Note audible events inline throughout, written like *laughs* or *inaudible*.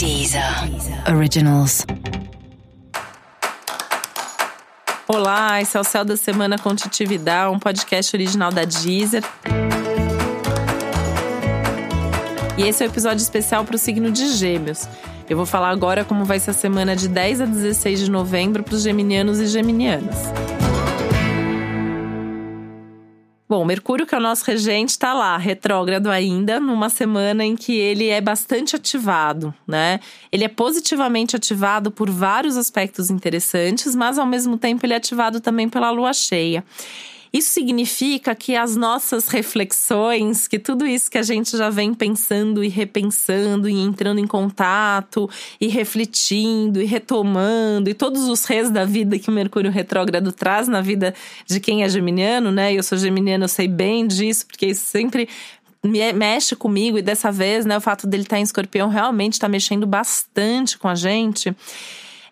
Deezer Originals. Olá, esse é o Céu da Semana com Titividade, um podcast original da Deezer. E esse é o um episódio especial para o signo de Gêmeos. Eu vou falar agora como vai ser a semana de 10 a 16 de novembro para os geminianos e geminianas. Bom, Mercúrio, que é o nosso regente, está lá, retrógrado ainda, numa semana em que ele é bastante ativado, né? Ele é positivamente ativado por vários aspectos interessantes, mas ao mesmo tempo ele é ativado também pela lua cheia. Isso significa que as nossas reflexões, que tudo isso que a gente já vem pensando e repensando e entrando em contato e refletindo e retomando e todos os res da vida que o Mercúrio retrógrado traz na vida de quem é geminiano, né? Eu sou geminiano, eu sei bem disso, porque isso sempre mexe comigo e dessa vez, né, o fato dele estar em escorpião realmente está mexendo bastante com a gente.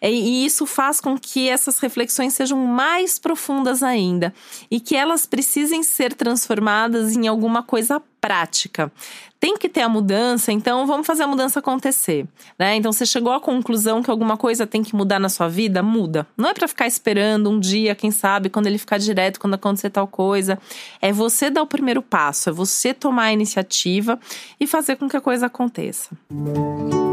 E isso faz com que essas reflexões sejam mais profundas ainda e que elas precisem ser transformadas em alguma coisa prática. Tem que ter a mudança, então vamos fazer a mudança acontecer, né? Então você chegou à conclusão que alguma coisa tem que mudar na sua vida, muda. Não é para ficar esperando um dia, quem sabe, quando ele ficar direto, quando acontecer tal coisa. É você dar o primeiro passo, é você tomar a iniciativa e fazer com que a coisa aconteça. Música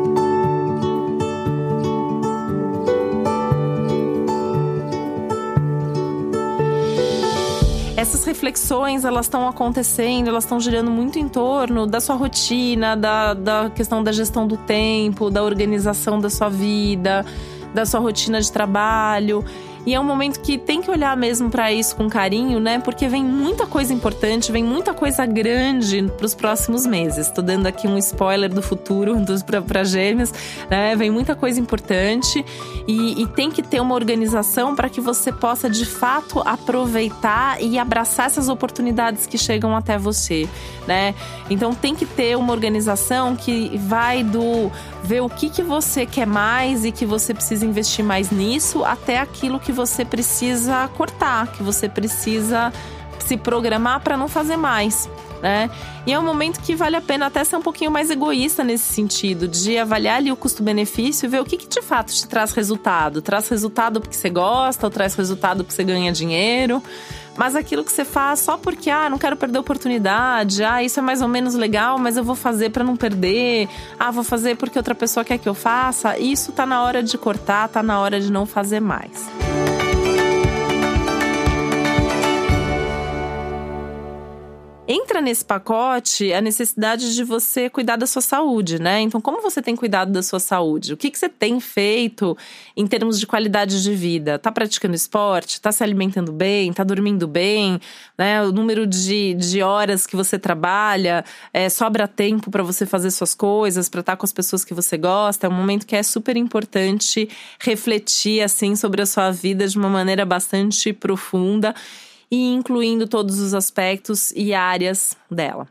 essas reflexões elas estão acontecendo, elas estão girando muito em torno da sua rotina, da, da questão da gestão do tempo, da organização da sua vida, da sua rotina de trabalho. E é um momento que tem que olhar mesmo para isso com carinho, né? Porque vem muita coisa importante, vem muita coisa grande para os próximos meses. Estou dando aqui um spoiler do futuro *laughs* para gêmeos, né? Vem muita coisa importante e, e tem que ter uma organização para que você possa de fato aproveitar e abraçar essas oportunidades que chegam até você, né? Então tem que ter uma organização que vai do ver o que, que você quer mais e que você precisa investir mais nisso até aquilo que você precisa cortar, que você precisa se programar para não fazer mais. Né? E é um momento que vale a pena até ser um pouquinho mais egoísta nesse sentido, de avaliar ali o custo-benefício e ver o que, que de fato te traz resultado. Traz resultado porque você gosta, ou traz resultado porque você ganha dinheiro. Mas aquilo que você faz só porque, ah, não quero perder oportunidade, ah, isso é mais ou menos legal, mas eu vou fazer para não perder, ah, vou fazer porque outra pessoa quer que eu faça, isso tá na hora de cortar, tá na hora de não fazer mais. Entra nesse pacote a necessidade de você cuidar da sua saúde, né? Então, como você tem cuidado da sua saúde? O que, que você tem feito em termos de qualidade de vida? Tá praticando esporte? Tá se alimentando bem? Tá dormindo bem? Né? O número de, de horas que você trabalha, é, sobra tempo para você fazer suas coisas, para estar com as pessoas que você gosta. É um momento que é super importante refletir assim sobre a sua vida de uma maneira bastante profunda e incluindo todos os aspectos e áreas dela.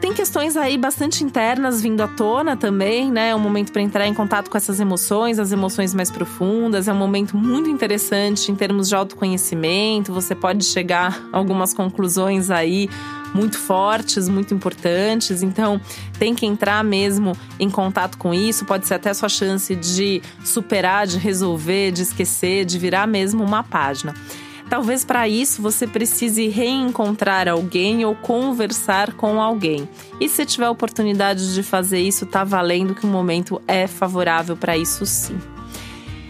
Tem questões aí bastante internas vindo à tona também, né? É um momento para entrar em contato com essas emoções, as emoções mais profundas. É um momento muito interessante em termos de autoconhecimento. Você pode chegar a algumas conclusões aí muito fortes, muito importantes. Então, tem que entrar mesmo em contato com isso. Pode ser até sua chance de superar, de resolver, de esquecer, de virar mesmo uma página. Talvez para isso você precise reencontrar alguém ou conversar com alguém. E se tiver oportunidade de fazer isso, tá valendo que o momento é favorável para isso sim.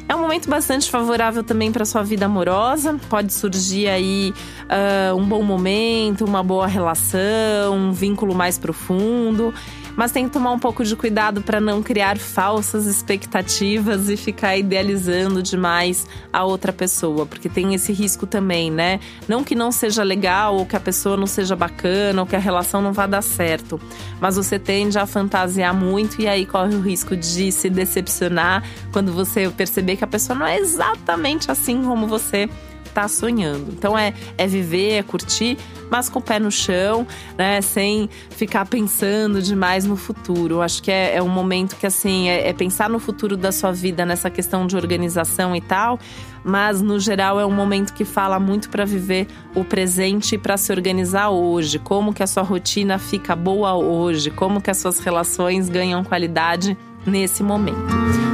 É um momento bastante favorável também para sua vida amorosa. Pode surgir aí uh, um bom momento, uma boa relação, um vínculo mais profundo mas tem que tomar um pouco de cuidado para não criar falsas expectativas e ficar idealizando demais a outra pessoa, porque tem esse risco também, né? Não que não seja legal ou que a pessoa não seja bacana ou que a relação não vá dar certo, mas você tende a fantasiar muito e aí corre o risco de se decepcionar quando você perceber que a pessoa não é exatamente assim como você tá sonhando. Então é, é viver, é curtir, mas com o pé no chão, né? Sem ficar pensando demais no futuro. Acho que é, é um momento que, assim, é, é pensar no futuro da sua vida, nessa questão de organização e tal. Mas, no geral, é um momento que fala muito para viver o presente e para se organizar hoje. Como que a sua rotina fica boa hoje. Como que as suas relações ganham qualidade nesse momento.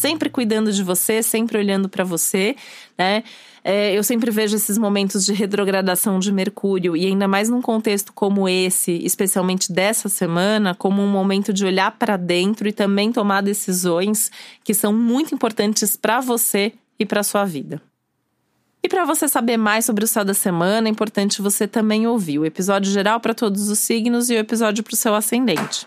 Sempre cuidando de você, sempre olhando para você, né? É, eu sempre vejo esses momentos de retrogradação de Mercúrio, e ainda mais num contexto como esse, especialmente dessa semana, como um momento de olhar para dentro e também tomar decisões que são muito importantes para você e para sua vida. E para você saber mais sobre o céu da semana, é importante você também ouvir o episódio geral para todos os signos e o episódio para o seu ascendente.